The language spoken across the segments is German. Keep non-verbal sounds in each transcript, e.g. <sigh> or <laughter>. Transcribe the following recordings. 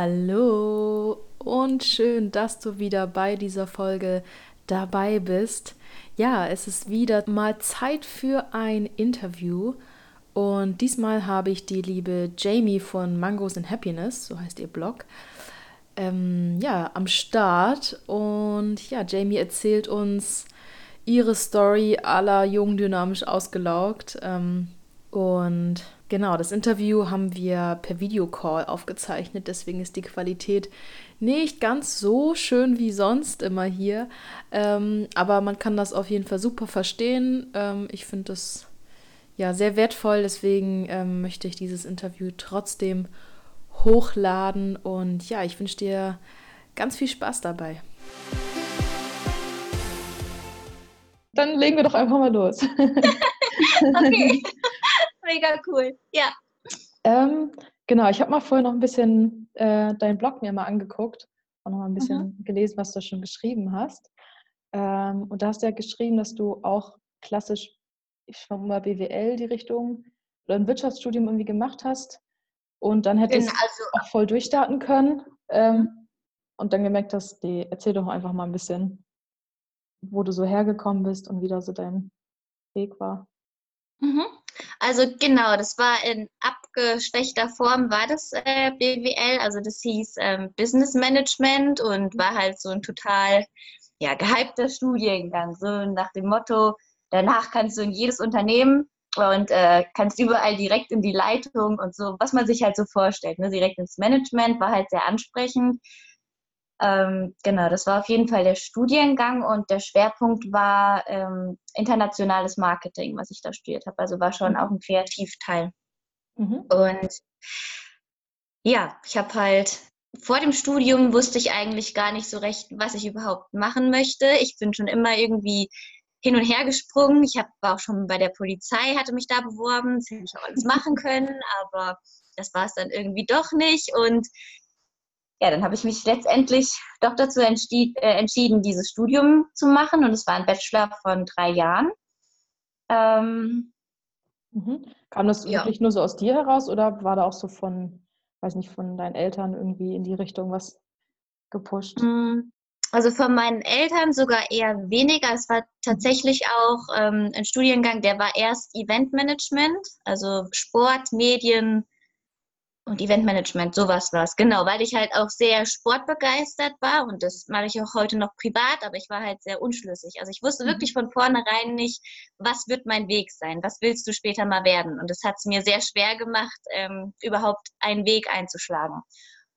Hallo und schön, dass du wieder bei dieser Folge dabei bist. Ja, es ist wieder mal Zeit für ein Interview und diesmal habe ich die liebe Jamie von Mangos and Happiness, so heißt ihr Blog, ähm, ja, am Start. Und ja, Jamie erzählt uns ihre Story aller jung dynamisch ausgelaugt. Ähm, und Genau, das Interview haben wir per Videocall aufgezeichnet, deswegen ist die Qualität nicht ganz so schön wie sonst immer hier. Ähm, aber man kann das auf jeden Fall super verstehen. Ähm, ich finde das ja sehr wertvoll, deswegen ähm, möchte ich dieses Interview trotzdem hochladen. Und ja, ich wünsche dir ganz viel Spaß dabei. Dann legen wir doch einfach mal los. <laughs> okay <laughs> mega cool. Ja. Ähm, genau, ich habe mal vorher noch ein bisschen äh, deinen Blog mir mal angeguckt und noch mal ein bisschen mhm. gelesen, was du schon geschrieben hast. Ähm, und da hast du ja geschrieben, dass du auch klassisch, ich schau mal BWL die Richtung oder ein Wirtschaftsstudium irgendwie gemacht hast und dann hättest du genau, also, auch voll durchstarten können ähm, mhm. und dann gemerkt hast, die, erzähl doch einfach mal ein bisschen, wo du so hergekommen bist und wie da so dein Weg war. Mhm. Also genau, das war in abgeschwächter Form war das äh, BWL, also das hieß ähm, Business Management und war halt so ein total ja, gehypter Studiengang, so nach dem Motto, danach kannst du in jedes Unternehmen und äh, kannst überall direkt in die Leitung und so, was man sich halt so vorstellt, ne? direkt ins Management, war halt sehr ansprechend. Ähm, genau, das war auf jeden Fall der Studiengang und der Schwerpunkt war ähm, internationales Marketing, was ich da studiert habe. Also war schon mhm. auch ein Kreativteil. Mhm. Und ja, ich habe halt vor dem Studium wusste ich eigentlich gar nicht so recht, was ich überhaupt machen möchte. Ich bin schon immer irgendwie hin und her gesprungen. Ich hab, war auch schon bei der Polizei, hatte mich da beworben. Das hätte ich auch alles <laughs> machen können, aber das war es dann irgendwie doch nicht. Und ja, dann habe ich mich letztendlich doch dazu entschied, äh, entschieden, dieses Studium zu machen. Und es war ein Bachelor von drei Jahren. Ähm, mhm. Kam das ja. wirklich nur so aus dir heraus oder war da auch so von, weiß nicht, von deinen Eltern irgendwie in die Richtung was gepusht? Mm, also von meinen Eltern sogar eher weniger. Es war tatsächlich auch ähm, ein Studiengang, der war erst Eventmanagement, also Sport, Medien, und Eventmanagement, sowas war es. Genau, weil ich halt auch sehr sportbegeistert war und das mache ich auch heute noch privat, aber ich war halt sehr unschlüssig. Also ich wusste mhm. wirklich von vornherein nicht, was wird mein Weg sein, was willst du später mal werden. Und das hat es mir sehr schwer gemacht, ähm, überhaupt einen Weg einzuschlagen.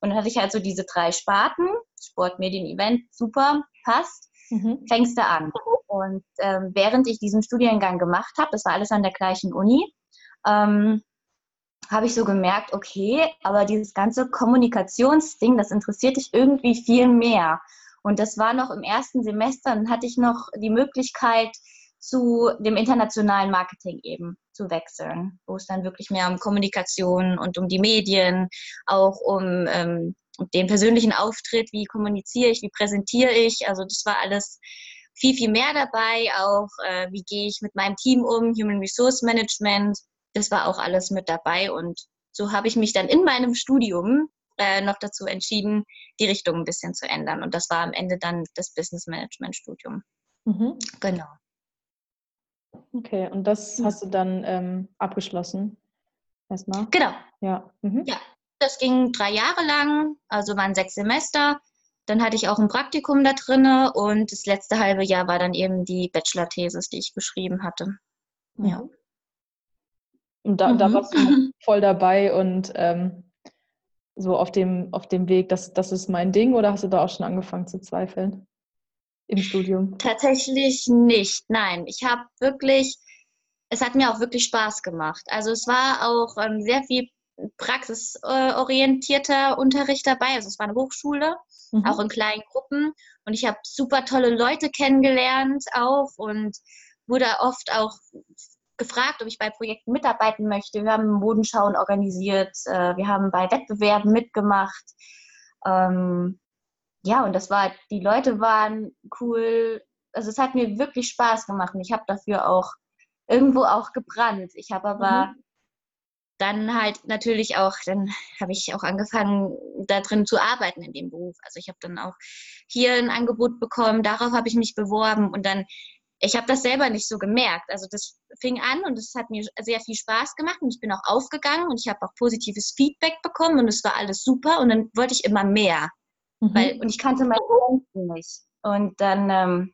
Und dann hatte ich halt so diese drei Sparten, Sport, Medien, Event, super, passt, mhm. fängst du an. Und ähm, während ich diesen Studiengang gemacht habe, das war alles an der gleichen Uni, ähm, habe ich so gemerkt, okay, aber dieses ganze Kommunikationsding, das interessiert dich irgendwie viel mehr. Und das war noch im ersten Semester, dann hatte ich noch die Möglichkeit, zu dem internationalen Marketing eben zu wechseln, wo es dann wirklich mehr um Kommunikation und um die Medien, auch um ähm, den persönlichen Auftritt, wie kommuniziere ich, wie präsentiere ich. Also das war alles viel, viel mehr dabei, auch äh, wie gehe ich mit meinem Team um, Human Resource Management das war auch alles mit dabei. Und so habe ich mich dann in meinem Studium äh, noch dazu entschieden, die Richtung ein bisschen zu ändern. Und das war am Ende dann das Business Management Studium. Mhm. Genau. Okay, und das hast du dann ähm, abgeschlossen? Erstmal? Genau. Ja. Mhm. ja. Das ging drei Jahre lang, also waren sechs Semester. Dann hatte ich auch ein Praktikum da drinne und das letzte halbe Jahr war dann eben die Bachelor-Thesis, die ich geschrieben hatte. Mhm. Ja. Und da, mhm. da warst du <laughs> voll dabei und ähm, so auf dem, auf dem Weg, das, das ist mein Ding oder hast du da auch schon angefangen zu zweifeln im Studium? Tatsächlich nicht, nein. Ich habe wirklich, es hat mir auch wirklich Spaß gemacht. Also es war auch ähm, sehr viel praxisorientierter Unterricht dabei. Also es war eine Hochschule, mhm. auch in kleinen Gruppen. Und ich habe super tolle Leute kennengelernt auch und wurde oft auch gefragt, ob ich bei Projekten mitarbeiten möchte. Wir haben Modenschauen organisiert, äh, wir haben bei Wettbewerben mitgemacht. Ähm, ja, und das war, die Leute waren cool. Also es hat mir wirklich Spaß gemacht und ich habe dafür auch irgendwo auch gebrannt. Ich habe aber mhm. dann halt natürlich auch, dann habe ich auch angefangen, da drin zu arbeiten in dem Beruf. Also ich habe dann auch hier ein Angebot bekommen, darauf habe ich mich beworben und dann, ich habe das selber nicht so gemerkt. Also das fing an und es hat mir sehr viel Spaß gemacht und ich bin auch aufgegangen und ich habe auch positives Feedback bekommen und es war alles super und dann wollte ich immer mehr. Mhm. Weil, und ich kannte meine Grenzen nicht. Und dann ähm,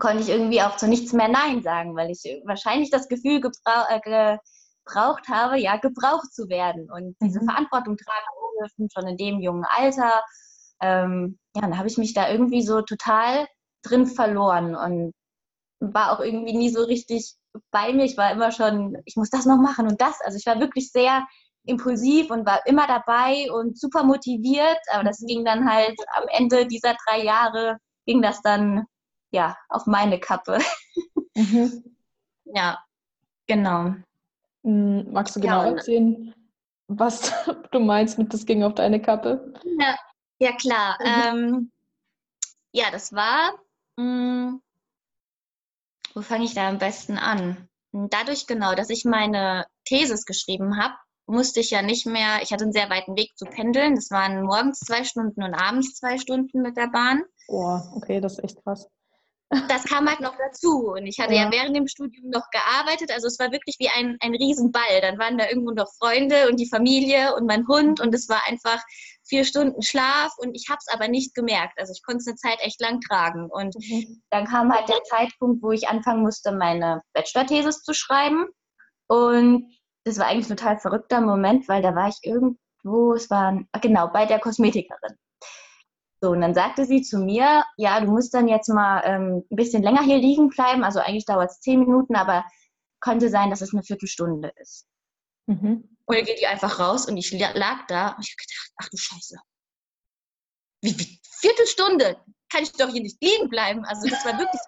konnte ich irgendwie auch zu nichts mehr Nein sagen, weil ich wahrscheinlich das Gefühl gebraucht äh, gebraucht habe, ja, gebraucht zu werden und diese mhm. Verantwortung tragen dürfen, schon in dem jungen Alter. Ähm, ja, dann habe ich mich da irgendwie so total drin verloren und war auch irgendwie nie so richtig bei mir. Ich war immer schon, ich muss das noch machen und das. Also ich war wirklich sehr impulsiv und war immer dabei und super motiviert. Aber das ging dann halt am Ende dieser drei Jahre, ging das dann ja auf meine Kappe. <laughs> Mhm. ja, genau. Hm, magst du genau ja, erzählen, was <laughs> du meinst mit das ging auf deine Kappe? Ja, ja klar. Mhm. Ähm, ja, das war. Mh, hm, wo fange ich da am besten an? Dadurch genau, dass ich meine Thesis geschrieben habe, musste ich ja nicht mehr, ich hatte einen sehr weiten Weg zu pendeln. Das waren morgens zwei Stunden und abends zwei Stunden mit der Bahn. Boah, okay, das ist echt krass das kam halt noch dazu. Und ich hatte ja. ja. während dem Studium noch gearbeitet. Also es war wirklich wie ein, ein Riesenball. Dann waren da irgendwo noch Freunde und die Familie und mein Hund. Und es war einfach vier Stunden Schlaf. Und ich habe es aber nicht gemerkt. Also ich konnte es eine Zeit echt lang tragen. Und mhm. dann kam halt der Zeitpunkt, wo ich anfangen musste, meine Bachelor-Thesis zu schreiben. Und das war eigentlich ein total verrückter Moment, weil da war ich irgendwo, es war, genau, bei der Kosmetikerin. So, und dann sagte sie zu mir, ja, du musst dann jetzt mal ähm, ein bisschen länger hier liegen bleiben. Also eigentlich dauert es zehn Minuten, aber könnte sein, dass es eine Viertelstunde ist. Mhm. Und dann geht die einfach raus und ich lag da und ich habe gedacht, ach du Scheiße. Wie, wie, Viertelstunde? Kann ich doch hier nicht liegen bleiben? Also das war wirklich,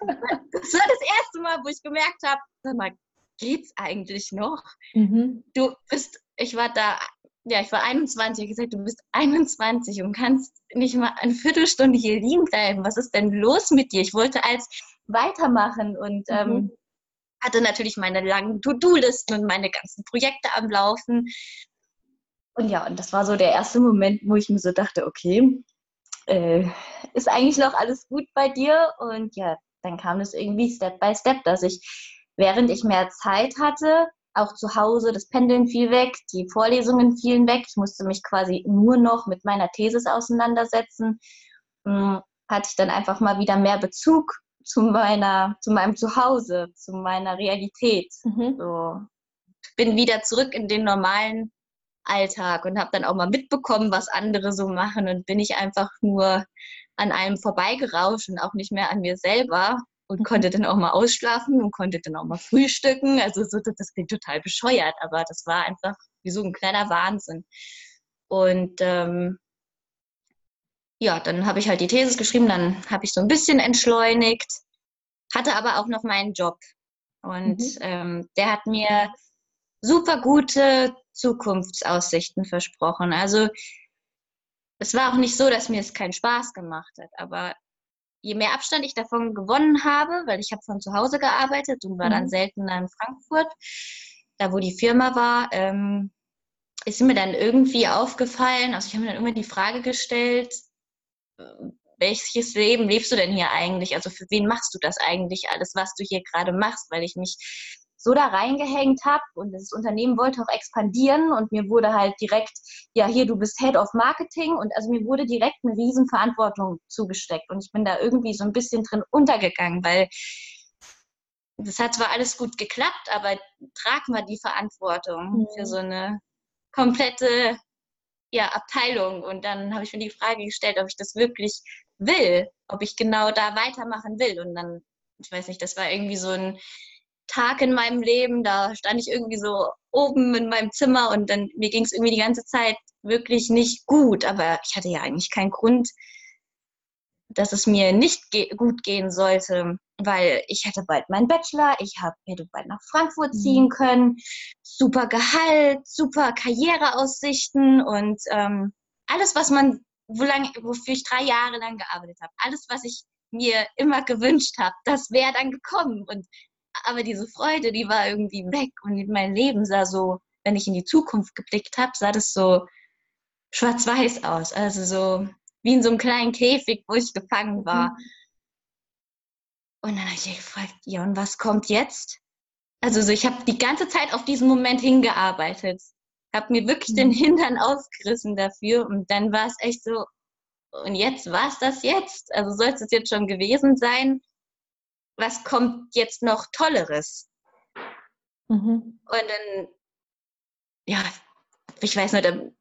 das war das erste Mal, wo ich gemerkt habe, sag mal, geht's eigentlich noch? Mhm. Du bist, ich war da ja, ich war 21, ich gesagt, du bist 21 und kannst nicht mal eine Viertelstunde hier liegen bleiben. Was ist denn los mit dir? Ich wollte als weitermachen und mhm. ähm, hatte natürlich meine langen To-Do-Listen und meine ganzen Projekte am Laufen. Und ja, und das war so der erste Moment, wo ich mir so dachte, okay, äh, ist eigentlich noch alles gut bei dir? Und ja, dann kam es irgendwie Step by Step, dass ich, während ich mehr Zeit hatte, auch zu Hause, das Pendeln fiel weg, die Vorlesungen fielen weg. Ich musste mich quasi nur noch mit meiner Thesis auseinandersetzen. Hm, hatte ich dann einfach mal wieder mehr Bezug zu meiner, zu meinem Zuhause, zu meiner Realität. Mhm. So. Bin wieder zurück in den normalen Alltag und habe dann auch mal mitbekommen, was andere so machen und bin ich einfach nur an einem vorbeigerauscht und auch nicht mehr an mir selber und konnte dann auch mal ausschlafen und konnte dann auch mal frühstücken. Also so, das klingt total bescheuert, aber das war einfach wie so ein kleiner Wahnsinn. Und ähm, ja, dann habe ich halt die Thesis geschrieben, dann habe ich so ein bisschen entschleunigt, hatte aber auch noch meinen Job. Und mhm. ähm, der hat mir super gute Zukunftsaussichten versprochen. Also es war auch nicht so, dass mir es keinen Spaß gemacht hat, aber je mehr Abstand ich davon gewonnen habe, weil ich habe von zu Hause gearbeitet und war mhm. dann selten in Frankfurt, da wo die Firma war, ähm, ist mir dann irgendwie aufgefallen, also ich habe mir dann immer die Frage gestellt, welches Leben lebst du denn hier eigentlich? Also für wen machst du das eigentlich alles, was du hier gerade machst? Weil ich mich so da reingehängt habe und das Unternehmen wollte auch expandieren und mir wurde halt direkt, ja, hier, du bist Head of Marketing und also mir wurde direkt eine Riesenverantwortung zugesteckt und ich bin da irgendwie so ein bisschen drin untergegangen, weil das hat zwar alles gut geklappt, aber trag mal die Verantwortung mhm. für so eine komplette ja, Abteilung. Und dann habe ich mir die Frage gestellt, ob ich das wirklich will, ob ich genau da weitermachen will. Und dann, ich weiß nicht, das war irgendwie so ein Tag in meinem Leben, da stand ich irgendwie so oben in meinem Zimmer und dann mir ging es irgendwie die ganze Zeit wirklich nicht gut, aber ich hatte ja eigentlich keinen Grund, dass es mir nicht ge gut gehen sollte, weil ich hatte bald meinen Bachelor, ich hab, hätte bald nach Frankfurt mhm. ziehen können, super Gehalt, super Karriereaussichten und ähm, alles, was man, wo lang, wofür ich drei Jahre lang gearbeitet habe, alles, was ich mir immer gewünscht habe, das wäre dann gekommen und aber diese Freude, die war irgendwie weg und mein Leben sah so wenn ich in die Zukunft geblickt habe, sah das so schwarz-weiß aus. Also so wie in so einem kleinen Käfig, wo ich gefangen war. Mhm. Und dann habe ich gefragt, ja, und was kommt jetzt? Also so, ich habe die ganze Zeit auf diesen Moment hingearbeitet. Habe mir wirklich mhm. den Hintern aufgerissen dafür. Und dann war es echt so, und jetzt, war es das jetzt? Also soll es jetzt schon gewesen sein? Was kommt jetzt noch Tolleres? Mhm. Und dann, ja, ich weiß nur,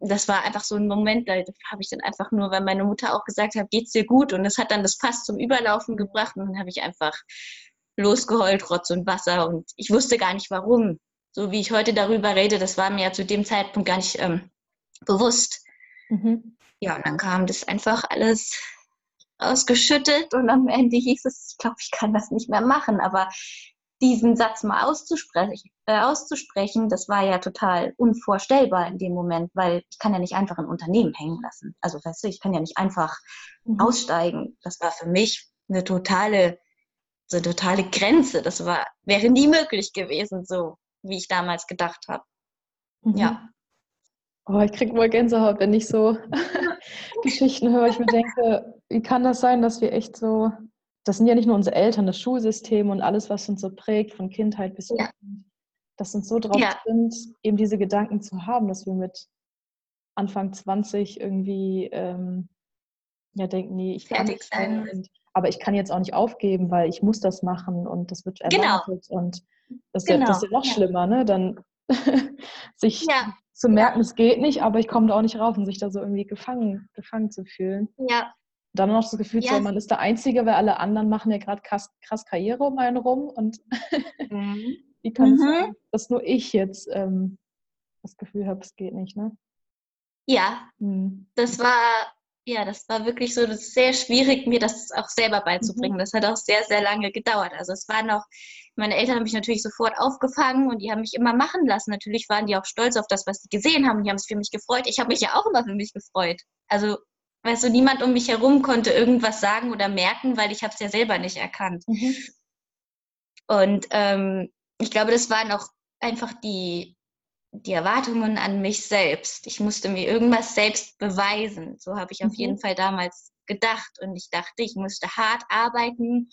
das war einfach so ein Moment, da habe ich dann einfach nur, weil meine Mutter auch gesagt hat, geht's dir gut? Und das hat dann das Fass zum Überlaufen gebracht und dann habe ich einfach losgeheult, Rotz und Wasser und ich wusste gar nicht warum. So wie ich heute darüber rede, das war mir ja zu dem Zeitpunkt gar nicht ähm, bewusst. Mhm. Ja, und dann kam das einfach alles ausgeschüttet und am Ende hieß es, ich glaube, ich kann das nicht mehr machen, aber diesen Satz mal auszusprechen, äh, auszusprechen, das war ja total unvorstellbar in dem Moment, weil ich kann ja nicht einfach ein Unternehmen hängen lassen. Also weißt du, ich kann ja nicht einfach mhm. aussteigen. Das war für mich eine totale, so eine totale Grenze. Das war, wäre nie möglich gewesen, so wie ich damals gedacht habe. Mhm. Ja. Oh, ich kriege mal Gänsehaut, wenn ich so <laughs> <laughs> Geschichten höre. Ich mir denke, wie kann das sein, dass wir echt so das sind ja nicht nur unsere Eltern, das Schulsystem und alles, was uns so prägt, von Kindheit bis ja. Jugend, dass uns so drauf ja. sind, eben diese Gedanken zu haben, dass wir mit Anfang 20 irgendwie ähm, ja denken, nee, ich fertig sein. Und, aber ich kann jetzt auch nicht aufgeben, weil ich muss das machen und das wird genau. erwartet genau. und das ist, genau. ja, das ist ja noch schlimmer, ne? Dann <laughs> sich ja. Zu merken, es geht nicht, aber ich komme da auch nicht rauf und sich da so irgendwie gefangen, gefangen zu fühlen. Ja, dann noch das Gefühl, ja. so, man ist der Einzige, weil alle anderen machen ja gerade krass, krass, Karriere um einen rum und <laughs> mhm. wie kann es mhm. sein, dass nur ich jetzt ähm, das Gefühl habe, es geht nicht, ne? Ja, mhm. das war ja, das war wirklich so das sehr schwierig, mir das auch selber beizubringen. Mhm. Das hat auch sehr, sehr lange gedauert. Also es war noch, meine Eltern haben mich natürlich sofort aufgefangen und die haben mich immer machen lassen. Natürlich waren die auch stolz auf das, was sie gesehen haben. Die haben es für mich gefreut. Ich habe mich ja auch immer für mich gefreut. Also weißt du, niemand um mich herum konnte irgendwas sagen oder merken, weil ich habe es ja selber nicht erkannt. Mhm. Und ähm, ich glaube, das waren auch einfach die, die Erwartungen an mich selbst. Ich musste mir irgendwas selbst beweisen. So habe ich mhm. auf jeden Fall damals gedacht. Und ich dachte, ich musste hart arbeiten,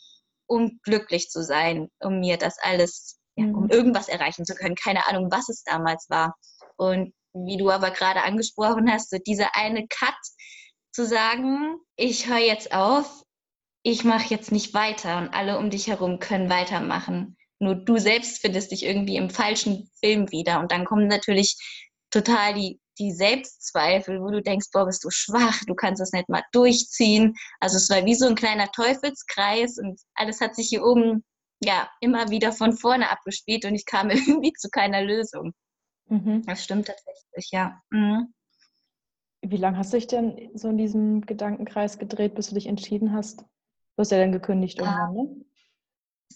um glücklich zu sein, um mir das alles, ja, um mhm. irgendwas erreichen zu können. Keine Ahnung, was es damals war. Und wie du aber gerade angesprochen hast, so dieser eine Cut, zu sagen, ich höre jetzt auf, ich mache jetzt nicht weiter und alle um dich herum können weitermachen. Nur du selbst findest dich irgendwie im falschen Film wieder. Und dann kommen natürlich total die, die Selbstzweifel, wo du denkst, boah, bist du schwach, du kannst das nicht mal durchziehen. Also es war wie so ein kleiner Teufelskreis und alles hat sich hier oben ja immer wieder von vorne abgespielt und ich kam <laughs> irgendwie zu keiner Lösung. Mhm. Das stimmt tatsächlich, ja. Mhm. Wie lange hast du dich denn so in diesem Gedankenkreis gedreht, bis du dich entschieden hast? Du hast ja dann gekündigt irgendwann, ne?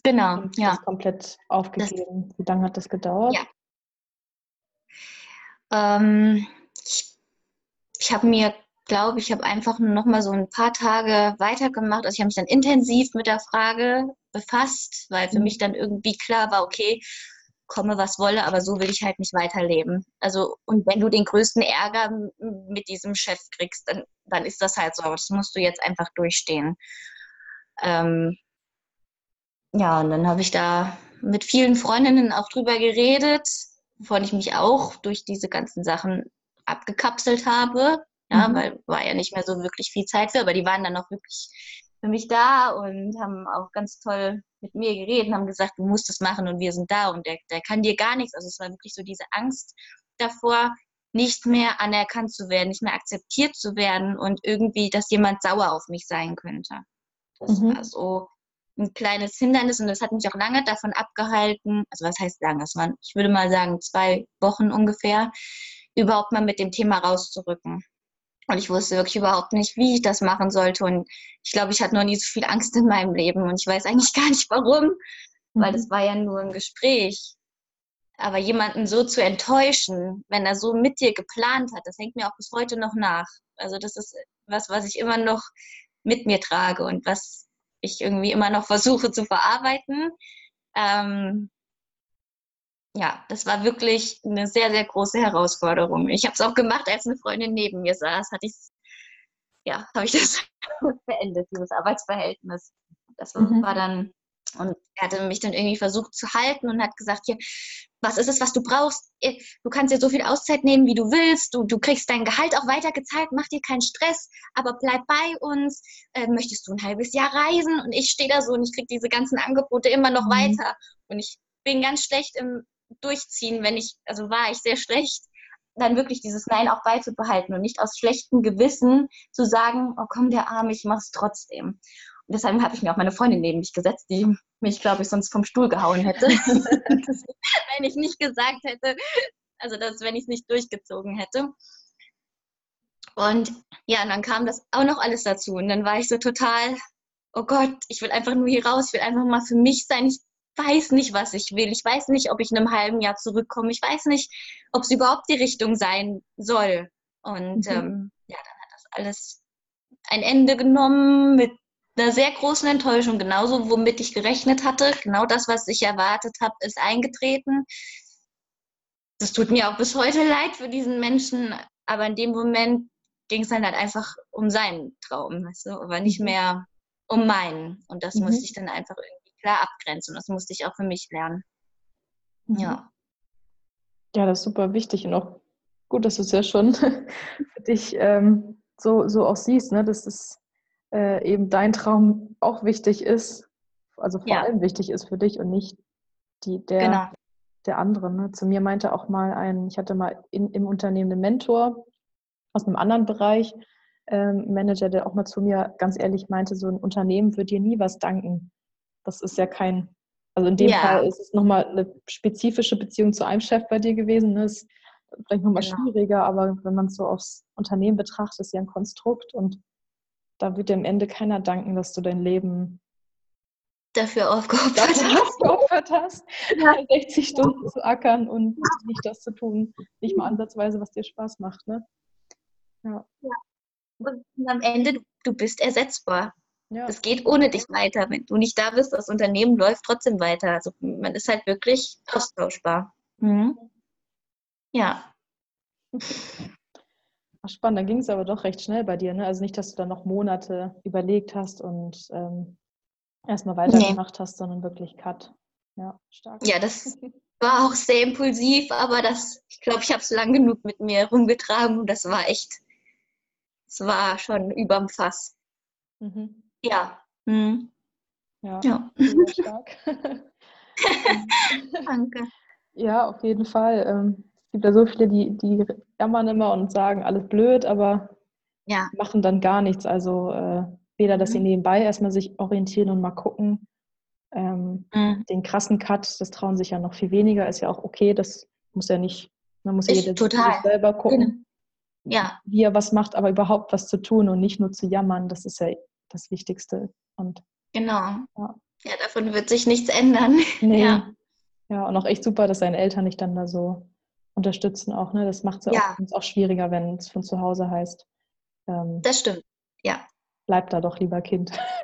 Genau, Und ja. komplett aufgegeben. Das, Wie lange hat das gedauert? Ja. Ähm, ich, ich habe mir, glaube ich, habe einfach nur noch mal so ein paar Tage weitergemacht. Also ich habe mich dann intensiv mit der Frage befasst, weil für mhm. mich dann irgendwie klar war, okay, komme, was wolle, aber so will ich halt nicht weiterleben. Also, und wenn du den größten Ärger mit diesem Chef kriegst, dann, dann ist das halt so. Das musst du jetzt einfach durchstehen. Ähm, ja, und dann habe ich da mit vielen Freundinnen auch drüber geredet, wovon ich mich auch durch diese ganzen Sachen abgekapselt habe. Ja, mhm. weil war ja nicht mehr so wirklich viel Zeit für, aber die waren dann auch wirklich für mich da und haben auch ganz toll mit mir geredet, haben gesagt, du musst es machen und wir sind da und der, der kann dir gar nichts. Also es war wirklich so diese Angst davor, nicht mehr anerkannt zu werden, nicht mehr akzeptiert zu werden und irgendwie, dass jemand sauer auf mich sein könnte. Das mhm. war so ein kleines Hindernis und das hat mich auch lange davon abgehalten, also was heißt lange, das waren, ich würde mal sagen, zwei Wochen ungefähr, überhaupt mal mit dem Thema rauszurücken. Und ich wusste wirklich überhaupt nicht, wie ich das machen sollte. Und ich glaube, ich hatte noch nie so viel Angst in meinem Leben. Und ich weiß eigentlich <laughs> gar nicht warum, mhm. weil das war ja nur ein Gespräch. Aber jemanden so zu enttäuschen, wenn er so mit dir geplant hat, das hängt mir auch bis heute noch nach. Also das ist was, was ich immer noch mit mir trage und was ich irgendwie immer noch versuche zu verarbeiten. Ähm, ja, das war wirklich eine sehr, sehr große Herausforderung. Ich habe es auch gemacht, als eine Freundin neben mir saß, hatte ich ja, habe ich das <laughs> beendet, dieses Arbeitsverhältnis. Das mhm. war dann, und er hatte mich dann irgendwie versucht zu halten und hat gesagt, hier, was ist es, was du brauchst? Du kannst dir so viel Auszeit nehmen, wie du willst. Du, du kriegst dein Gehalt auch weitergezahlt, mach dir keinen Stress, aber bleib bei uns. Äh, möchtest du ein halbes Jahr reisen? Und ich stehe da so und ich kriege diese ganzen Angebote immer noch mhm. weiter. Und ich bin ganz schlecht im Durchziehen, wenn ich, also war ich sehr schlecht dann wirklich dieses Nein auch beizubehalten und nicht aus schlechtem Gewissen zu sagen, oh komm, der Arme, ich mach's trotzdem. Deshalb habe ich mir auch meine Freundin neben mich gesetzt, die mich, glaube ich, sonst vom Stuhl gehauen hätte. <laughs> <laughs> wenn ich nicht gesagt hätte, also dass, wenn ich es nicht durchgezogen hätte. Und ja, und dann kam das auch noch alles dazu. Und dann war ich so total, oh Gott, ich will einfach nur hier raus, ich will einfach mal für mich sein. Ich weiß nicht, was ich will. Ich weiß nicht, ob ich in einem halben Jahr zurückkomme. Ich weiß nicht, ob es überhaupt die Richtung sein soll. Und mhm. ähm, ja, dann hat das alles ein Ende genommen mit einer sehr großen Enttäuschung. Genauso, womit ich gerechnet hatte. Genau das, was ich erwartet habe, ist eingetreten. Das tut mir auch bis heute leid für diesen Menschen. Aber in dem Moment ging es dann halt einfach um seinen Traum, weißt du? aber nicht mhm. mehr um meinen. Und das mhm. musste ich dann einfach irgendwie klar abgrenzen. Das musste ich auch für mich lernen. Mhm. Ja. Ja, das ist super wichtig und auch gut, dass du es ja schon <laughs> für dich ähm, so, so auch siehst, ne? dass es äh, eben dein Traum auch wichtig ist, also vor ja. allem wichtig ist für dich und nicht die, der, genau. der anderen. Ne? Zu mir meinte auch mal ein, ich hatte mal in, im Unternehmen einen Mentor aus einem anderen Bereich, ähm, Manager, der auch mal zu mir ganz ehrlich meinte, so ein Unternehmen wird dir nie was danken. Das ist ja kein, also in dem ja. Fall ist es nochmal eine spezifische Beziehung zu einem Chef bei dir gewesen. Das ist vielleicht nochmal genau. schwieriger, aber wenn man es so aufs Unternehmen betrachtet, ist ja ein Konstrukt und da wird dir am Ende keiner danken, dass du dein Leben dafür aufgeopfert hast. Aufgeopfert hast ja. <laughs> 60 Stunden zu ackern und nicht das zu tun, nicht mal ansatzweise, was dir Spaß macht. Ne? Ja. ja. Und am Ende, du bist ersetzbar. Ja. Das geht ohne dich weiter. Wenn du nicht da bist, das Unternehmen läuft trotzdem weiter. Also man ist halt wirklich austauschbar. Mhm. Ja. <laughs> Ach, spannend, dann ging es aber doch recht schnell bei dir. Ne? Also nicht, dass du dann noch Monate überlegt hast und ähm, erstmal weitergemacht nee. hast, sondern wirklich Cut. Ja, stark. Ja, das war auch sehr impulsiv, aber das, ich glaube, ich habe es lang genug mit mir rumgetragen und das war echt, es war schon überm Fass. Mhm. Ja. Mhm. Ja, ja. stark. <laughs> <laughs> Danke. Ja, auf jeden Fall. Ähm, gibt ja so viele, die, die jammern immer und sagen, alles blöd, aber ja. machen dann gar nichts. Also äh, weder, dass sie mhm. nebenbei erstmal sich orientieren und mal gucken. Ähm, mhm. Den krassen Cut, das trauen sich ja noch viel weniger, ist ja auch okay. Das muss ja nicht, man muss ja jeder total. selber gucken, ja. wie er was macht, aber überhaupt was zu tun und nicht nur zu jammern. Das ist ja das Wichtigste. Und, genau. Ja. ja davon wird sich nichts ändern. <laughs> Nee. Ja. ja, und auch echt super, dass seine Eltern dich dann da so unterstützen auch. Ne? Das macht es ja. auch, auch, schwieriger, wenn es von zu Hause heißt. Ähm, das stimmt, ja. Bleib da doch lieber Kind. <laughs>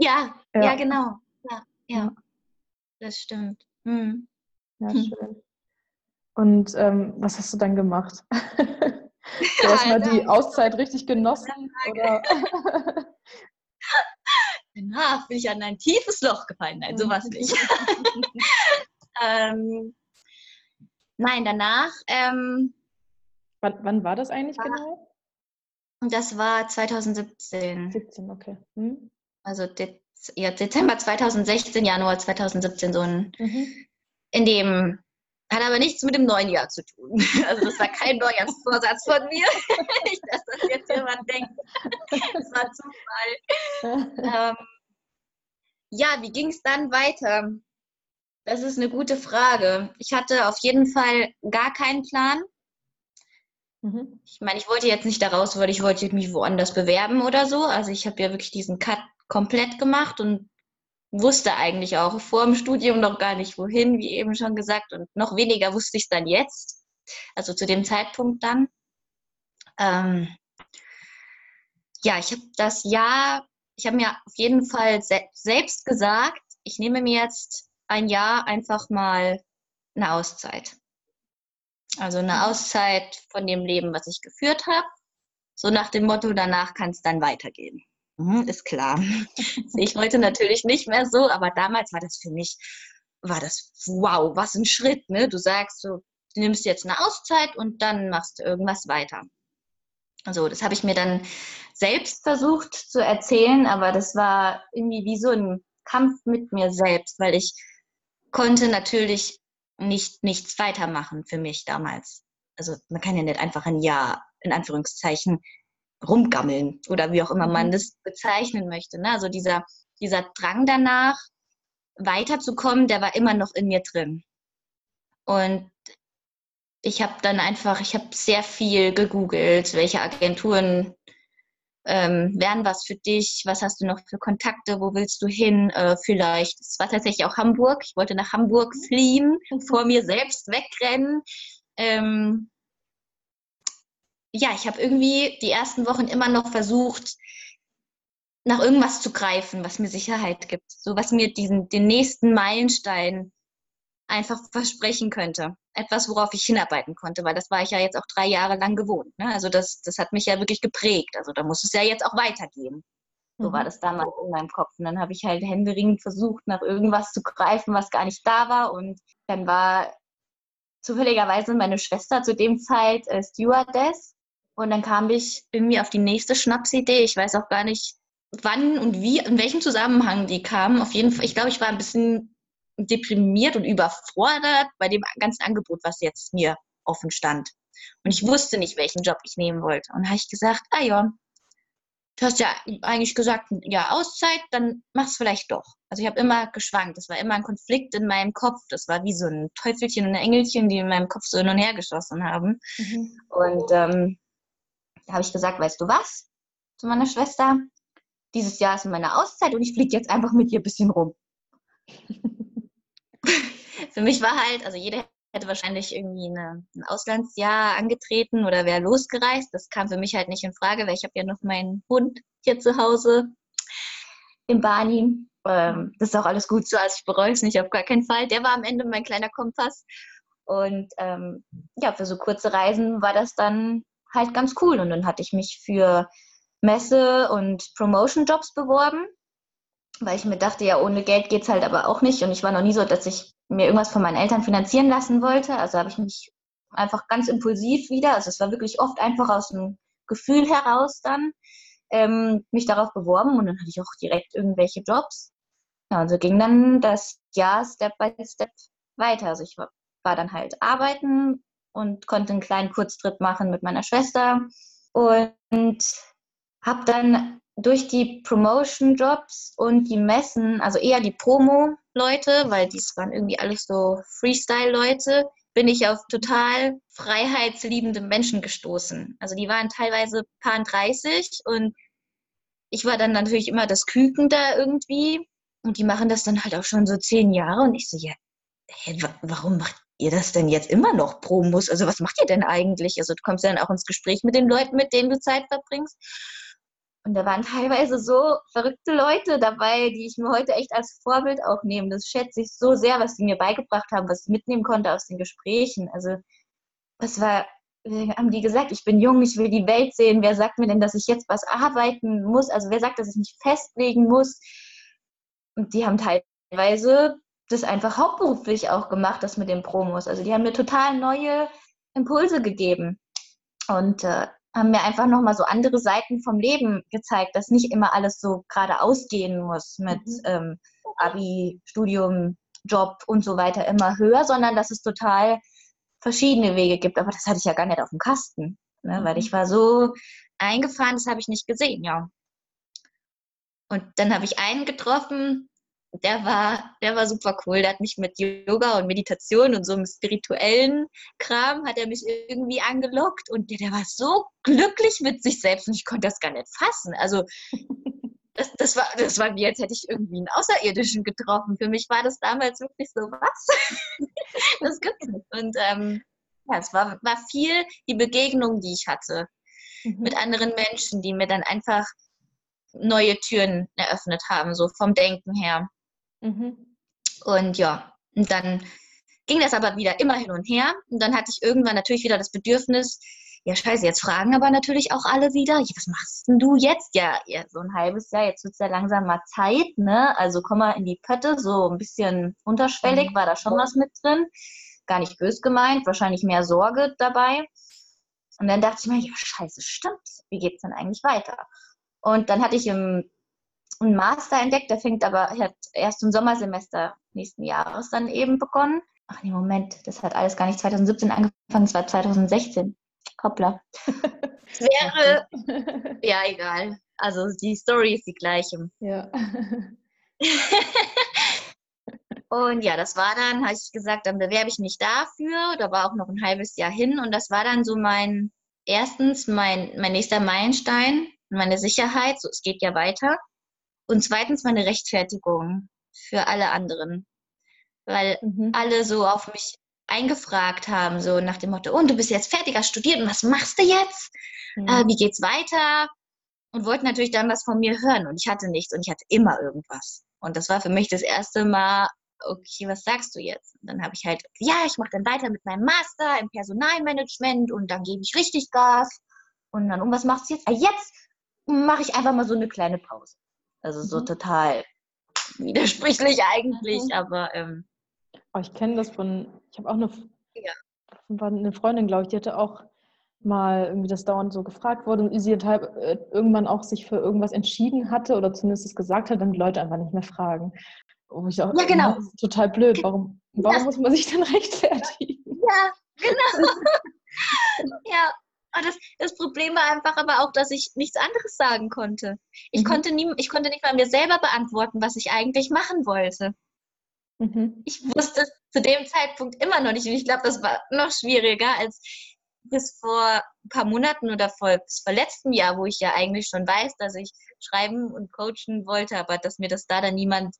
ja, ja, ja, genau. Ja, ja. Das stimmt. Hm. Ja, hm. schön. Und ähm, was hast du dann gemacht? <laughs> Du hast mal die Auszeit richtig genossen? Oder? <laughs> Danach bin ich an ein tiefes Loch gefallen. Nein, sowas nicht. ähm, nein, danach. Ähm, wann, wann, war das eigentlich war, genau? Das war 2017. 17, okay. Hm? Also De ja, Dezember 2016, Januar 2017, so ein, mhm. in dem hat aber nichts mit dem neuen Jahr zu tun. <laughs> Also das war kein Neujahrsvorsatz von mir. <laughs> Nicht, dass das jetzt jemand denkt. Das war Zufall. <laughs> Ähm, ja, wie ging es dann weiter? Das ist eine gute Frage. Ich hatte auf jeden Fall gar keinen Plan. Mhm. Ich meine, ich wollte jetzt nicht da raus, weil ich wollte mich woanders bewerben oder so. Also ich habe ja wirklich diesen Cut komplett gemacht und wusste eigentlich auch vor dem Studium noch gar nicht wohin, wie eben schon gesagt, und noch weniger wusste ich es dann jetzt, also zu dem Zeitpunkt dann. Ähm, ja, ich habe das Jahr, ich habe mir auf jeden Fall se selbst gesagt, ich nehme mir jetzt ein Jahr einfach mal eine Auszeit. Also eine Auszeit von dem Leben, was ich geführt habe. So nach dem Motto, danach kann es dann weitergehen. Mhm, ist klar. <laughs> ich wollte natürlich nicht mehr so, aber damals war das für mich, war das, wow, was ein Schritt. Ne? Du sagst so, du nimmst jetzt eine Auszeit und dann machst du irgendwas weiter. Also das habe ich mir dann selbst versucht zu erzählen, aber das war irgendwie wie so ein Kampf mit mir selbst, weil ich konnte natürlich nicht nichts weitermachen für mich damals. Also man kann ja nicht einfach ein Jahr in Anführungszeichen rumgammeln oder wie auch immer man mhm. das bezeichnen möchte. Ne? Also dieser, dieser Drang danach, weiterzukommen, der war immer noch in mir drin. Und ich habe dann einfach, ich habe sehr viel gegoogelt, welche Agenturen ähm, wären was für dich, was hast du noch für Kontakte, wo willst du hin, äh, vielleicht. Es war tatsächlich auch Hamburg, ich wollte nach Hamburg fliehen, vor mir selbst wegrennen. Ähm, ja, ich habe irgendwie die ersten Wochen immer noch versucht, nach irgendwas zu greifen, was mir Sicherheit gibt, so was mir diesen, den nächsten Meilenstein einfach versprechen könnte. Etwas, worauf ich hinarbeiten konnte, weil das war ich ja jetzt auch drei Jahre lang gewohnt. Ne? Also das, das hat mich ja wirklich geprägt. Also da muss es ja jetzt auch weitergehen. So war mhm. das damals in meinem Kopf. Und dann habe ich halt händeringend versucht, nach irgendwas zu greifen, was gar nicht da war. Und dann war zufälligerweise meine Schwester zu dem Zeit äh, Stewardess und dann kam ich irgendwie auf die nächste Schnapsidee. Ich weiß auch gar nicht, wann und wie, in welchem Zusammenhang die kam. Auf jeden Fall, ich glaube, ich war ein bisschen deprimiert und überfordert bei dem ganzen Angebot, was jetzt mir offen stand. Und ich wusste nicht, welchen Job ich nehmen wollte. Und habe ich gesagt, ah ja, du hast ja eigentlich gesagt, ja, Auszeit, dann mach es vielleicht doch. Also ich habe immer geschwankt. Das war immer ein Konflikt in meinem Kopf. Das war wie so ein Teufelchen und ein Engelchen, die in meinem Kopf so hin und her geschossen haben. Mhm. Und ähm, da habe ich gesagt, weißt du was, zu meiner Schwester, dieses Jahr ist meine Auszeit und ich fliege jetzt einfach mit ihr ein bisschen rum. <laughs> Für mich war halt, also jeder hätte wahrscheinlich irgendwie eine, ein Auslandsjahr angetreten oder wäre losgereist. Das kam für mich halt nicht in Frage, weil ich habe ja noch meinen Hund hier zu Hause, den Barney. Ähm, das ist auch alles gut so, also ich bereue es nicht, auf gar keinen Fall. Der war am Ende mein kleiner Kompass. Und ähm, ja, für so kurze Reisen war das dann halt ganz cool. Und dann hatte ich mich für Messe- und Promotion-Jobs beworben, weil ich mir dachte, ja, ohne Geld geht es halt aber auch nicht. Und ich war noch nie so, dass ich mir irgendwas von meinen Eltern finanzieren lassen wollte. Also habe ich mich einfach ganz impulsiv wieder, also es war wirklich oft einfach aus dem Gefühl heraus dann, ähm, mich darauf beworben und dann hatte ich auch direkt irgendwelche Jobs. Ja, und so ging dann das Jahr Step by Step weiter. Also ich war, dann halt arbeiten, und konnte einen kleinen Kurztrip machen mit meiner Schwester und habe dann durch die Promotion-Jobs und die Messen, also eher die Promo-Leute, weil dies waren irgendwie alles so Freestyle-Leute, bin ich auf total freiheitsliebende Menschen gestoßen. Also die waren teilweise paar 30 und ich war dann natürlich immer das Küken da irgendwie. Und die machen das dann halt auch schon so zehn Jahre. Und ich so, ja, hä, warum macht ihr das denn jetzt immer noch Promos? Also was macht ihr denn eigentlich? Also du kommst ja dann auch ins Gespräch mit den Leuten, mit denen du Zeit verbringst. Und da waren <laughs> teilweise so verrückte Leute dabei, die ich mir heute echt als Vorbild auch nehme. Das schätze ich so sehr, was die mir beigebracht haben, was ich mitnehmen konnte aus den Gesprächen. Also was war, haben die gesagt, ich bin jung, ich will die Welt sehen. Wer sagt mir denn, dass ich jetzt was arbeiten muss? Also wer sagt, dass ich mich festlegen muss? Und die haben teilweise das einfach hauptberuflich auch gemacht, das mit den Promos. Also die haben mir total neue Impulse gegeben und äh, haben mir einfach nochmal so andere Seiten vom Leben gezeigt, dass nicht immer alles so geradeaus gehen muss mit mhm. ähm, Abi, Studium, Job und so weiter immer höher, sondern dass es total verschiedene Wege gibt. Aber das hatte ich ja gar nicht auf dem Kasten, ne? mhm. weil ich war so eingefahren, das habe ich nicht gesehen, ja. Und dann habe ich einen getroffen, der war, der war super cool. Der hat mich mit Yoga und Meditation und so einem spirituellen Kram hat er mich irgendwie angelockt und der, der war so glücklich mit sich selbst und ich konnte das gar nicht fassen. Also <laughs> das, das, war, das war wie, als hätte ich irgendwie einen Außerirdischen getroffen. Für mich war das damals wirklich so, was? <laughs> das gibt's nicht. Und ähm, ja, es war, war viel die Begegnung, die ich hatte mhm. mit anderen Menschen, die mir dann einfach neue Türen eröffnet haben, so vom Denken her. Mhm. Und ja, und dann ging das aber wieder immer hin und her. Und dann hatte ich irgendwann natürlich wieder das Bedürfnis, ja, scheiße, jetzt fragen aber natürlich auch alle wieder, was machst denn du jetzt? Ja, ja so ein halbes Jahr, jetzt wird es ja langsam mal Zeit, ne? Also komm mal in die Pötte, so ein bisschen unterschwellig mhm. war da schon was mit drin. Gar nicht bös gemeint, wahrscheinlich mehr Sorge dabei. Und dann dachte ich mir, ja, scheiße, stimmt. Wie geht's denn eigentlich weiter? Und dann hatte ich im, einen Master entdeckt, der fängt aber hat erst im Sommersemester nächsten Jahres dann eben begonnen. Ach nee, Moment, das hat alles gar nicht 2017 angefangen, es war 2016. Hoppla. <laughs> Wäre, <laughs> ja, egal. Also die Story ist die gleiche. Ja. <laughs> und ja, das war dann, habe ich gesagt, dann bewerbe ich mich dafür. Da war auch noch ein halbes Jahr hin. Und das war dann so mein, erstens mein, mein nächster Meilenstein, meine Sicherheit, so es geht ja weiter. Und zweitens meine Rechtfertigung für alle anderen. Weil mhm. alle so auf mich eingefragt haben, so nach dem Motto, und du bist jetzt fertig, hast studiert und was machst du jetzt? Mhm. Äh, wie geht's weiter? Und wollten natürlich dann was von mir hören und ich hatte nichts und ich hatte immer irgendwas. Und das war für mich das erste Mal, okay, was sagst du jetzt? Und dann habe ich halt, ja, ich mache dann weiter mit meinem Master im Personalmanagement und dann gebe ich richtig Gas. Und dann, und was machst du jetzt? Ah, jetzt mache ich einfach mal so eine kleine Pause. Also so mhm. total widersprüchlich eigentlich, mhm. aber ähm, Oh, ich kenne das von, ich habe auch eine, ja. eine Freundin, glaube ich, die hatte auch mal irgendwie das dauernd so gefragt wurde und sie halt irgendwann auch sich für irgendwas entschieden hatte oder zumindest es gesagt hat, damit Leute einfach nicht mehr fragen. Wo ich auch, ja, genau. Das ist total blöd. Warum, warum ja. muss man sich dann <laughs> rechtfertigen? Ja, genau. <laughs> ja, das, das Problem war einfach aber auch, dass ich nichts anderes sagen konnte. Ich, mhm. konnte nie, ich konnte nicht mal mir selber beantworten, was ich eigentlich machen wollte. Mhm. Ich wusste es zu dem Zeitpunkt immer noch nicht. Und ich glaube, das war noch schwieriger als bis vor ein paar Monaten oder vor, bis vor letztem Jahr, wo ich ja eigentlich schon weiß, dass ich schreiben und coachen wollte, aber dass mir das da dann niemand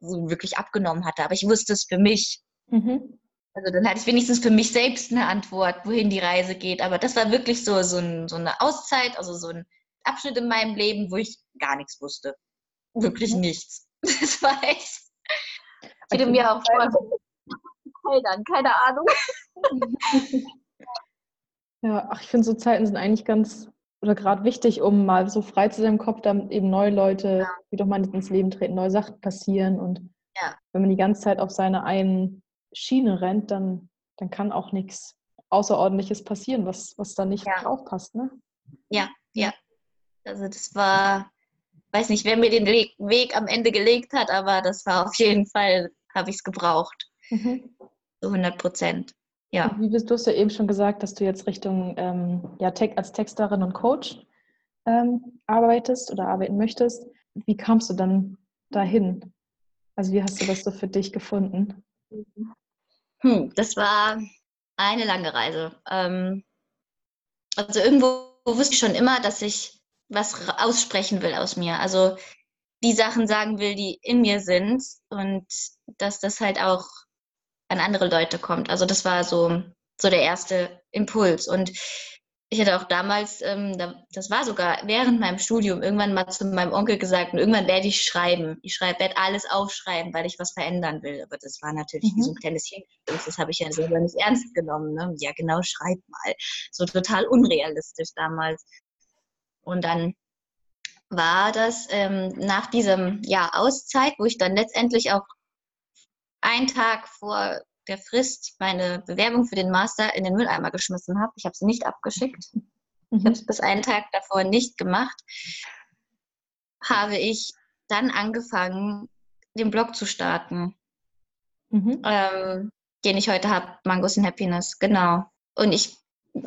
so wirklich abgenommen hatte. Aber ich wusste es für mich. Mhm. Also dann hatte ich wenigstens für mich selbst eine Antwort, wohin die Reise geht. Aber das war wirklich so, so, ein, so eine Auszeit, also so ein Abschnitt in meinem Leben, wo ich gar nichts wusste. Wirklich mhm. nichts. <laughs> Das war echt ich hätte mir auch Feldern, keine Ahnung. <laughs> Ja, ach, ich finde, so Zeiten sind eigentlich ganz oder gerade wichtig, um mal so frei zu sein im Kopf, damit eben neue Leute ja. wieder mal ins Leben treten, neue Sachen passieren. Und ja. wenn man die ganze Zeit auf seine einen Schiene rennt, dann, dann kann auch nichts Außerordentliches passieren, was, was da nicht ja. drauf passt. Ne? Ja, ja. Also das war, weiß nicht, wer mir den Weg am Ende gelegt hat, aber das war auf jeden Fall, habe ich es gebraucht. Mhm. Zu 100 Prozent. Ja. wie bist du hast ja eben schon gesagt, dass du jetzt Richtung ähm, ja, Tech, als Texterin und Coach ähm, arbeitest oder arbeiten möchtest. Wie kamst du dann dahin? Also wie hast du das so für dich gefunden? Hm, das war eine lange Reise. Ähm, also irgendwo wusste ich schon immer, dass ich was aussprechen will aus mir. Also die Sachen sagen will, die in mir sind und dass das halt auch an andere Leute kommt. Also das war so, so der erste Impuls. Und ich hatte auch damals, ähm, das war sogar während meinem Studium, irgendwann mal zu meinem Onkel gesagt, und irgendwann werde ich schreiben. Ich schreibe, werde alles aufschreiben, weil ich was verändern will. Aber das war natürlich mhm. wie so ein kleines Hirngespinst. Das habe ich ja selber nicht ernst genommen. Ne? Ja, genau, schreib mal. So total unrealistisch damals. Und dann war das ähm, nach diesem Jahr Auszeit, wo ich dann letztendlich auch einen Tag vor der Frist meine Bewerbung für den Master in den Mülleimer geschmissen habe. Ich habe sie nicht abgeschickt. Mhm. Ich habe es bis einen Tag davor nicht gemacht. Habe ich dann angefangen, den Blog zu starten, mhm. ähm, den ich heute habe, Mangos in Happiness. Genau. Und ich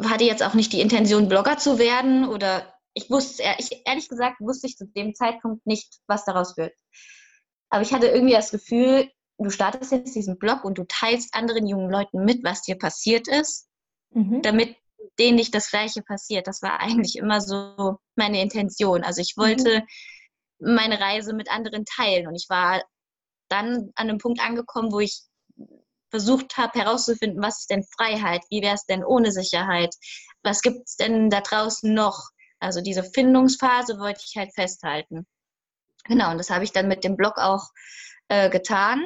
hatte jetzt auch nicht die Intention, Blogger zu werden oder ich wusste, ich, ehrlich gesagt, wusste ich zu dem Zeitpunkt nicht, was daraus wird. Aber ich hatte irgendwie das Gefühl, du startest jetzt diesen Blog und du teilst anderen jungen Leuten mit, was dir passiert ist, mhm. damit denen nicht das Gleiche passiert. Das war eigentlich immer so meine Intention. Also ich wollte mhm. meine Reise mit anderen teilen und ich war dann an einem Punkt angekommen, wo ich versucht habe herauszufinden, was ist denn Freiheit, wie wäre es denn ohne Sicherheit, was gibt es denn da draußen noch, also diese Findungsphase wollte ich halt festhalten. Genau, und das habe ich dann mit dem Blog auch äh, getan.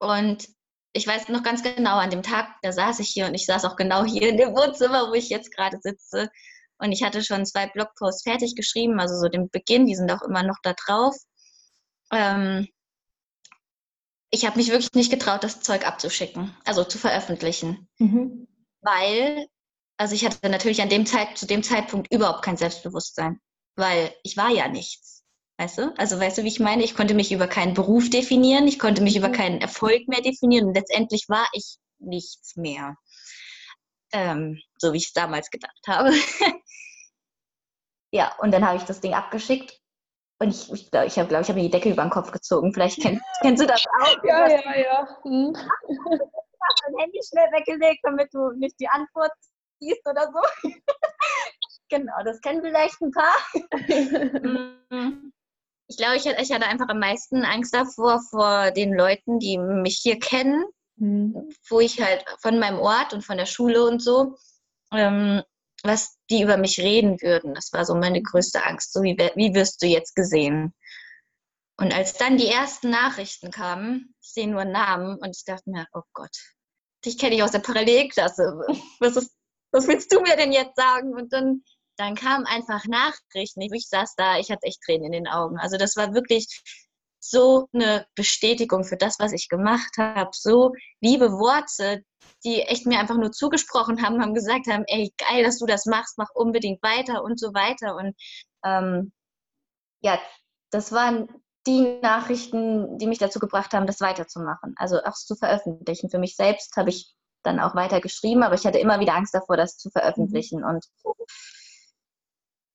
Und ich weiß noch ganz genau, an dem Tag, da saß ich hier und ich saß auch genau hier in dem Wohnzimmer, wo ich jetzt gerade sitze. Und ich hatte schon zwei Blogposts fertig geschrieben, also so den Beginn, die sind auch immer noch da drauf. Ähm, ich habe mich wirklich nicht getraut, das Zeug abzuschicken, also zu veröffentlichen. Mhm. Weil, also ich hatte natürlich an dem Zeit, zu dem Zeitpunkt überhaupt kein Selbstbewusstsein, weil ich war ja nichts. Weißt du? Also weißt du, wie ich meine? Ich konnte mich über keinen Beruf definieren, ich konnte mich mhm. über keinen Erfolg mehr definieren und letztendlich war ich nichts mehr. Ähm, so wie ich es damals gedacht habe. <laughs> ja, und dann habe ich das Ding abgeschickt und ich, ich glaube, ich habe glaub, ich hab mir die Decke über den Kopf gezogen. Vielleicht kennst, <laughs> kennst du das auch. ja, ja, ja. Hm. Ich <laughs> habe mein Handy schnell weggelegt, damit du nicht die Antwort siehst oder so. genau, das kennen vielleicht ein paar. Ich glaube, ich, ich, hatte einfach am meisten Angst davor, vor den Leuten, die mich hier kennen, mhm. wo ich halt von meinem Ort und von der Schule und so, ähm, was die über mich reden würden. Das war so meine größte Angst. So, wie, wie wirst du jetzt gesehen? Und als dann die ersten Nachrichten kamen, ich sehe nur Namen und ich dachte mir, oh Gott, dich kenne ich aus der Parallelklasse. Was, ist, was willst du mir denn jetzt sagen? Und dann, dann kamen einfach Nachrichten. Ich saß da, ich hatte echt Tränen in den Augen. Also das war wirklich so eine Bestätigung für das, was ich gemacht habe. So liebe Worte, die echt mir einfach nur zugesprochen haben, haben gesagt haben, ey, geil, dass du das machst, mach unbedingt weiter und so weiter. Und ähm, ja, das waren die Nachrichten, die mich dazu gebracht haben, das weiterzumachen. Also auch zu veröffentlichen. Für mich selbst habe ich dann auch weiter geschrieben, aber ich hatte immer wieder Angst davor, das zu veröffentlichen. Und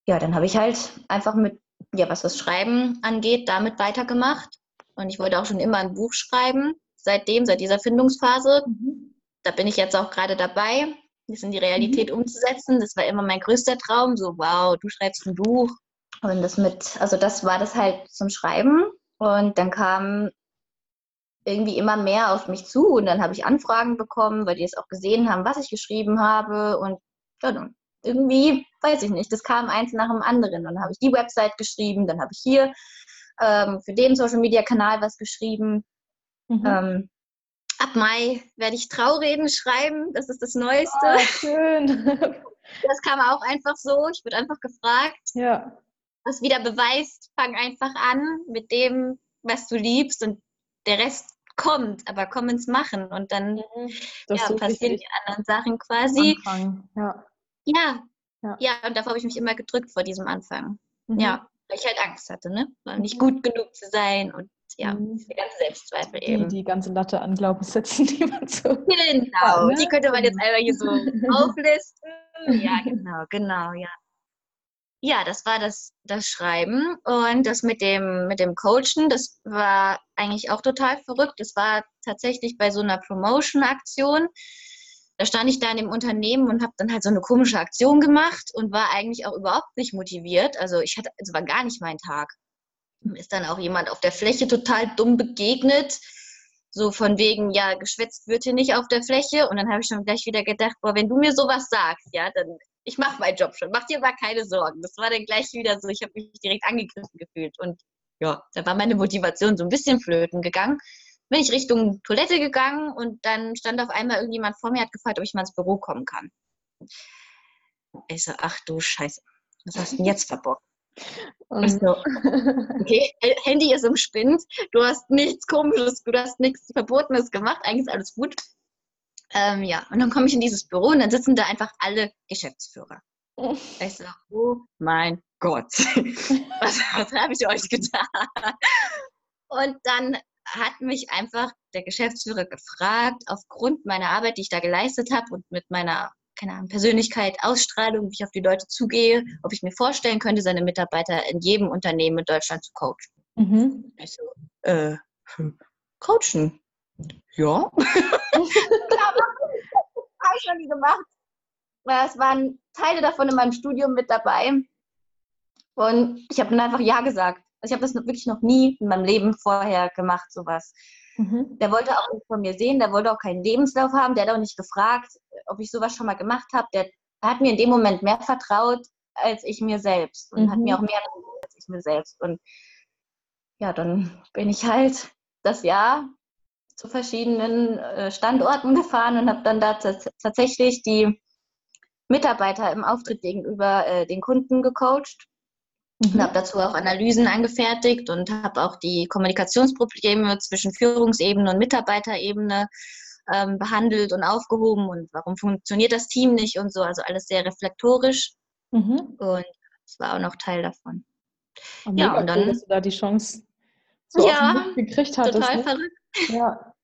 ja, dann habe ich halt einfach mit, ja, was das Schreiben angeht, damit weitergemacht. Und ich wollte auch schon immer ein Buch schreiben, seitdem, seit dieser Findungsphase. Mhm da bin ich jetzt auch gerade dabei, das in die Realität mhm. umzusetzen. Das war immer mein größter Traum, so wow, du schreibst ein Buch. Und das mit, also das war das halt zum Schreiben. Und dann kam irgendwie immer mehr auf mich zu und dann habe ich Anfragen bekommen, weil die es auch gesehen haben, was ich geschrieben habe. Und ja, dann irgendwie, weiß ich nicht, das kam eins nach dem anderen. Dann habe ich die Website geschrieben, dann habe ich hier ähm, für den Social Media Kanal was geschrieben. Mhm. Ähm, ab Mai werde ich Traureden schreiben. Das ist das Neueste. Oh, schön. <laughs> Das kam auch einfach so. Ich wurde einfach gefragt. Ja. Was wieder beweist, fang einfach an mit dem, was du liebst und der Rest kommt, aber komm ins Machen und dann mhm. ja, passieren die anderen Sachen quasi. Ja. Ja. Ja. ja, und davor habe ich mich immer gedrückt vor diesem Anfang. Mhm. Ja, weil ich halt Angst hatte, ne? Nicht gut genug zu sein und ja, mhm. die ganze Selbstzweifel eben. Die, die ganze Latte an Glaubenssätzen, <laughs> die man so. Genau, ne? die könnte man jetzt einmal hier so <laughs> auflisten. Ja, genau, genau, ja. Ja, das war das, das Schreiben und das mit dem, mit dem Coachen, das war eigentlich auch total verrückt. Das war tatsächlich bei so einer Promotion-Aktion. Da stand ich da in dem Unternehmen und habe dann halt so eine komische Aktion gemacht und war eigentlich auch überhaupt nicht motiviert. Also ich hatte, es war gar nicht mein Tag ist dann auch jemand auf der Fläche total dumm begegnet. So von wegen, ja, geschwätzt wird hier nicht auf der Fläche. Und dann habe ich schon gleich wieder gedacht, boah, wenn du mir sowas sagst, ja, dann ich mache meinen Job schon. Mach dir aber keine Sorgen. Das war dann gleich wieder so, ich habe mich direkt angegriffen gefühlt. Und ja, da war meine Motivation so ein bisschen flöten gegangen. Bin ich Richtung Toilette gegangen und dann stand auf einmal irgendjemand vor mir, hat gefragt, ob ich mal ins Büro kommen kann. Ich so, ach du Scheiße, was hast du denn jetzt verbockt? So. Okay, Handy ist im Spind, du hast nichts Komisches, du hast nichts Verbotenes gemacht, eigentlich ist alles gut. Ähm, ja, und dann komme ich in dieses Büro und dann sitzen da einfach alle Geschäftsführer. Ich so, oh mein Gott, <laughs> was, was habe ich euch getan? Und dann hat mich einfach der Geschäftsführer gefragt, aufgrund meiner Arbeit, die ich da geleistet habe und mit meiner keine Ahnung, Persönlichkeit, Ausstrahlung, wie ich auf die Leute zugehe, ob ich mir vorstellen könnte, seine Mitarbeiter in jedem Unternehmen in Deutschland zu coachen. Mhm. Ich so, äh, coachen? Ja. <laughs> Habe ich schon nie gemacht. Es waren Teile davon in meinem Studium mit dabei. Und ich habe dann einfach Ja gesagt. Also ich habe das wirklich noch nie in meinem Leben vorher gemacht, sowas. Mhm. Der wollte auch nicht von mir sehen, der wollte auch keinen Lebenslauf haben, der hat auch nicht gefragt, ob ich sowas schon mal gemacht habe. Der hat mir in dem Moment mehr vertraut als ich mir selbst und mhm. hat mir mhm. auch mehr als ich mir selbst. Und ja, dann bin ich halt das Jahr zu verschiedenen äh, Standorten gefahren und habe dann da tatsächlich die Mitarbeiter im Auftritt gegenüber äh, den Kunden gecoacht. Und habe dazu auch Analysen angefertigt und habe auch die Kommunikationsprobleme zwischen Führungsebene und Mitarbeiterebene ähm, behandelt und aufgehoben und warum funktioniert das Team nicht und so. Also alles sehr reflektorisch. Mhm. Und das war auch noch Teil davon. Oh, ja, und dann, cool, dass du da die Chance so ja, gekriegt hattest. Total ne? verrückt. Ja.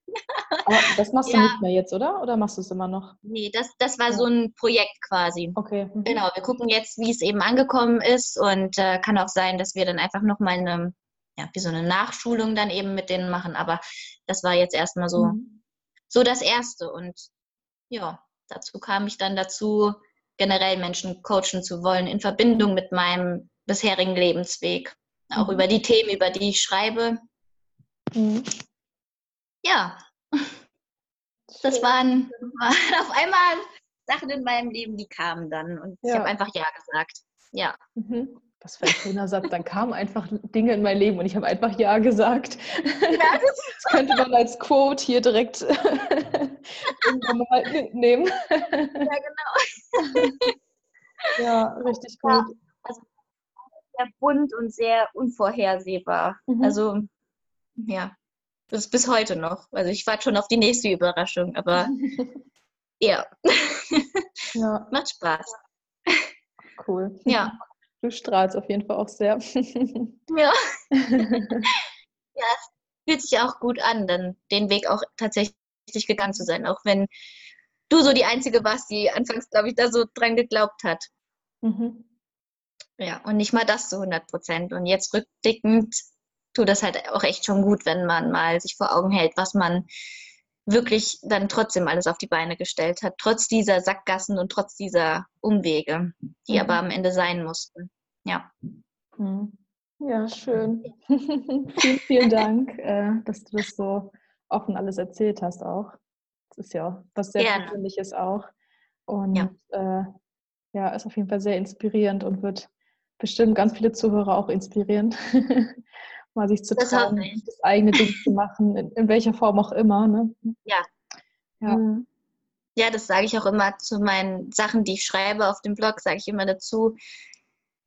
Aber das machst du ja. nicht mehr jetzt, oder? Oder machst du es immer noch? Nee, das, das war so ein Projekt quasi. Okay. Mhm. Genau, wir gucken jetzt, wie es eben angekommen ist und äh, kann auch sein, dass wir dann einfach nochmal eine, ja, wie so eine Nachschulung dann eben mit denen machen. Aber das war jetzt erstmal so, mhm. so das Erste. Und ja, dazu kam ich dann dazu, generell Menschen coachen zu wollen in Verbindung mit meinem bisherigen Lebensweg. Auch mhm. über die Themen, über die ich schreibe. Mhm. Ja, <laughs> das waren, waren, <laughs> auf einmal Sachen in meinem Leben, die kamen dann. Und ja. ich habe einfach Ja gesagt. Ja. Mhm. Was für ein schöner Satz. Dann kamen einfach Dinge in mein Leben und ich habe einfach Ja gesagt. Ja, <laughs> das, könnte man als Quote hier direkt mal mitnehmen. Ja, genau. ja, richtig gut. Ja, also sehr bunt und sehr unvorhersehbar. Mhm. Also, ja, das bis heute noch. Also ich warte schon auf die nächste Überraschung, aber <laughs> ja. ja. <laughs> Macht Spaß. Cool. Ja. Du strahlst auf jeden Fall auch sehr. <laughs> ja. ja, es fühlt sich auch gut an, dann den Weg auch tatsächlich gegangen zu sein, auch wenn du so die Einzige warst, die anfangs, glaube ich, da so dran geglaubt hat. Mhm. Ja, und nicht mal das zu 100 Prozent. Und jetzt rückblickend tut das halt auch echt schon gut, wenn man mal sich vor Augen hält, was man wirklich dann trotzdem alles auf die Beine gestellt hat, trotz dieser Sackgassen und trotz dieser Umwege, die mhm. aber am Ende sein mussten. Ja. Mhm. Ja, schön. <laughs> vielen, vielen Dank, äh, dass du das so offen alles erzählt hast auch. Das ist ja was sehr Gerne. Persönliches auch. Und ja. Äh, ja, ist auf jeden Fall sehr inspirierend und wird bestimmt ganz viele Zuhörer auch inspirieren. <laughs> mal sich zu trauen, das, das eigene Ding zu machen, in, in, welcher Form auch immer. Ne? Ja. Ja. Mhm. ja, das sage ich auch immer zu meinen Sachen, die ich schreibe auf dem Blog, sage ich immer dazu,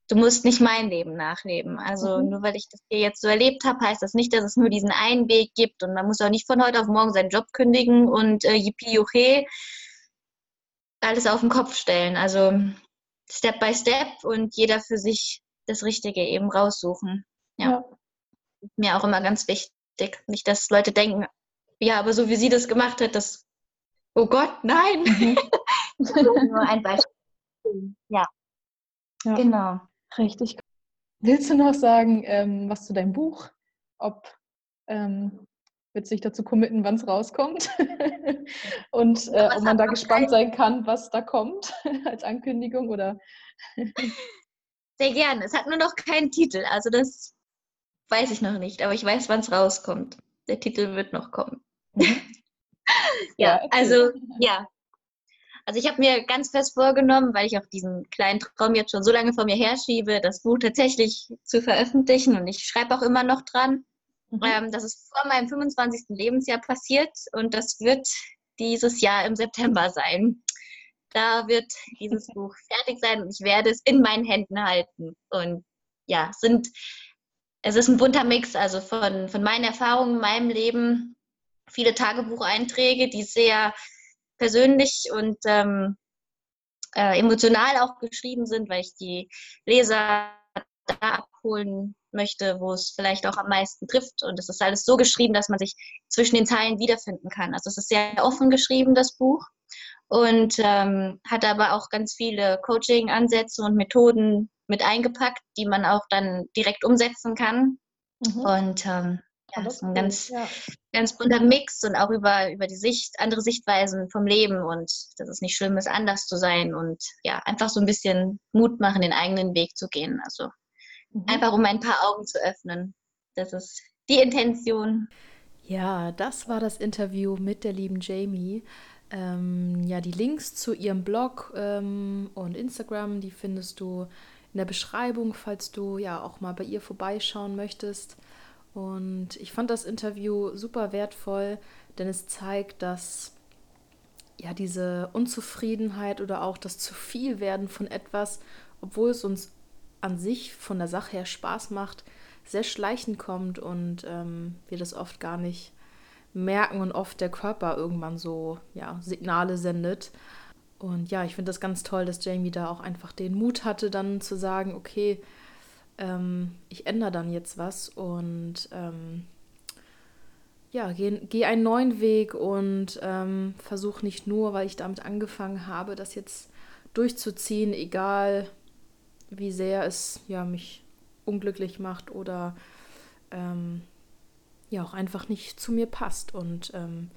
du musst nicht mein Leben nachleben. Also mhm. nur weil ich das hier jetzt so erlebt habe, heißt das nicht, dass es nur diesen einen Weg gibt und man muss auch nicht von heute auf morgen seinen Job kündigen und äh, yippie juche, alles auf den Kopf stellen. Also Step by Step und jeder für sich das Richtige eben raussuchen. Ja. ja mir auch immer ganz wichtig. Nicht, dass Leute denken, ja, aber so wie sie das gemacht hat, das, oh Gott, nein. Mhm. <laughs> nur ein Beispiel. Ja. ja. Genau. Richtig. Willst du noch sagen, ähm, was zu deinem Buch? Ob ähm, wird sich dazu committen, wann es rauskommt? <laughs> Und äh, ob man da gespannt sein kann, was da kommt <laughs> als Ankündigung oder? Sehr gerne. Es hat nur noch keinen Titel. Also das Weiß ich noch nicht, aber ich weiß, wann es rauskommt. Der Titel wird noch kommen. <laughs> Ja, also ja. Also ich habe mir ganz fest vorgenommen, weil ich auch diesen kleinen Traum jetzt schon so lange vor mir herschiebe, das Buch tatsächlich zu veröffentlichen und ich schreibe auch immer noch dran. Mhm. Ähm, das ist vor meinem 25. Lebensjahr passiert und das wird dieses Jahr im September sein. Da wird dieses <laughs> Buch fertig sein und ich werde es in meinen Händen halten. Und ja, sind es ist ein bunter Mix, also von, von meinen Erfahrungen in meinem Leben, viele Tagebucheinträge, die sehr persönlich und ähm, äh, emotional auch geschrieben sind, weil ich die Leser da abholen möchte, wo es vielleicht auch am meisten trifft. Und es ist alles so geschrieben, dass man sich zwischen den Zeilen wiederfinden kann. Also es ist sehr offen geschrieben, das Buch. Und ähm, hat aber auch ganz viele Coaching-Ansätze und Methoden mit eingepackt, die man auch dann direkt umsetzen kann. Mhm. Und ähm, ja, das ist ein ganz, ja. ganz bunter Mix und auch über, über die Sicht, andere Sichtweisen vom Leben und dass es nicht schlimm ist, anders zu sein und ja, einfach so ein bisschen Mut machen, den eigenen Weg zu gehen. Also mhm. einfach um ein paar Augen zu öffnen. Das ist die Intention. Ja, das war das Interview mit der lieben Jamie. Ähm, ja, die Links zu ihrem Blog ähm, und Instagram, die findest du in der Beschreibung, falls du ja auch mal bei ihr vorbeischauen möchtest. Und ich fand das Interview super wertvoll, denn es zeigt, dass ja diese Unzufriedenheit oder auch das zu viel werden von etwas, obwohl es uns an sich von der Sache her Spaß macht, sehr schleichend kommt und ähm, wir das oft gar nicht merken und oft der Körper irgendwann so ja, Signale sendet. Und ja, ich finde das ganz toll, dass Jamie da auch einfach den Mut hatte, dann zu sagen, okay, ähm, ich ändere dann jetzt was und ähm, ja, geh, geh einen neuen Weg und ähm, versuch nicht nur, weil ich damit angefangen habe, das jetzt durchzuziehen, egal wie sehr es ja mich unglücklich macht oder ähm, ja auch einfach nicht zu mir passt. Und ähm,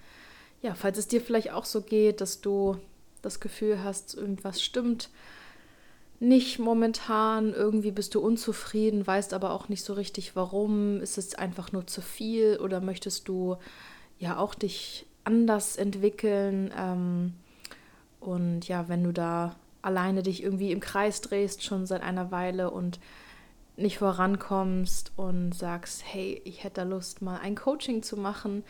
ja, falls es dir vielleicht auch so geht, dass du das Gefühl hast, irgendwas stimmt nicht momentan, irgendwie bist du unzufrieden, weißt aber auch nicht so richtig warum, ist es einfach nur zu viel oder möchtest du ja auch dich anders entwickeln ähm, und ja, wenn du da alleine dich irgendwie im Kreis drehst schon seit einer Weile und nicht vorankommst und sagst, hey, ich hätte da Lust, mal ein Coaching zu machen,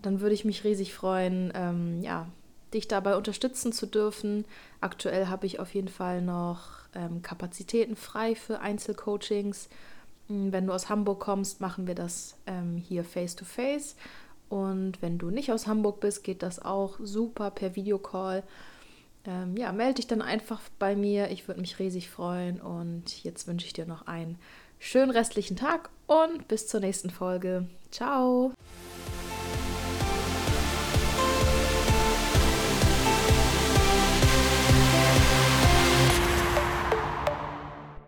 dann würde ich mich riesig freuen, ähm, ja, dich dabei unterstützen zu dürfen. Aktuell habe ich auf jeden Fall noch ähm, Kapazitäten frei für Einzelcoachings. Hm, wenn du aus Hamburg kommst, machen wir das ähm, hier face to face. Und wenn du nicht aus Hamburg bist, geht das auch super per Videocall ähm, ja, melde dich dann einfach bei mir. Ich würde mich riesig freuen. Und jetzt wünsche ich dir noch einen schönen restlichen Tag und bis zur nächsten Folge. Ciao!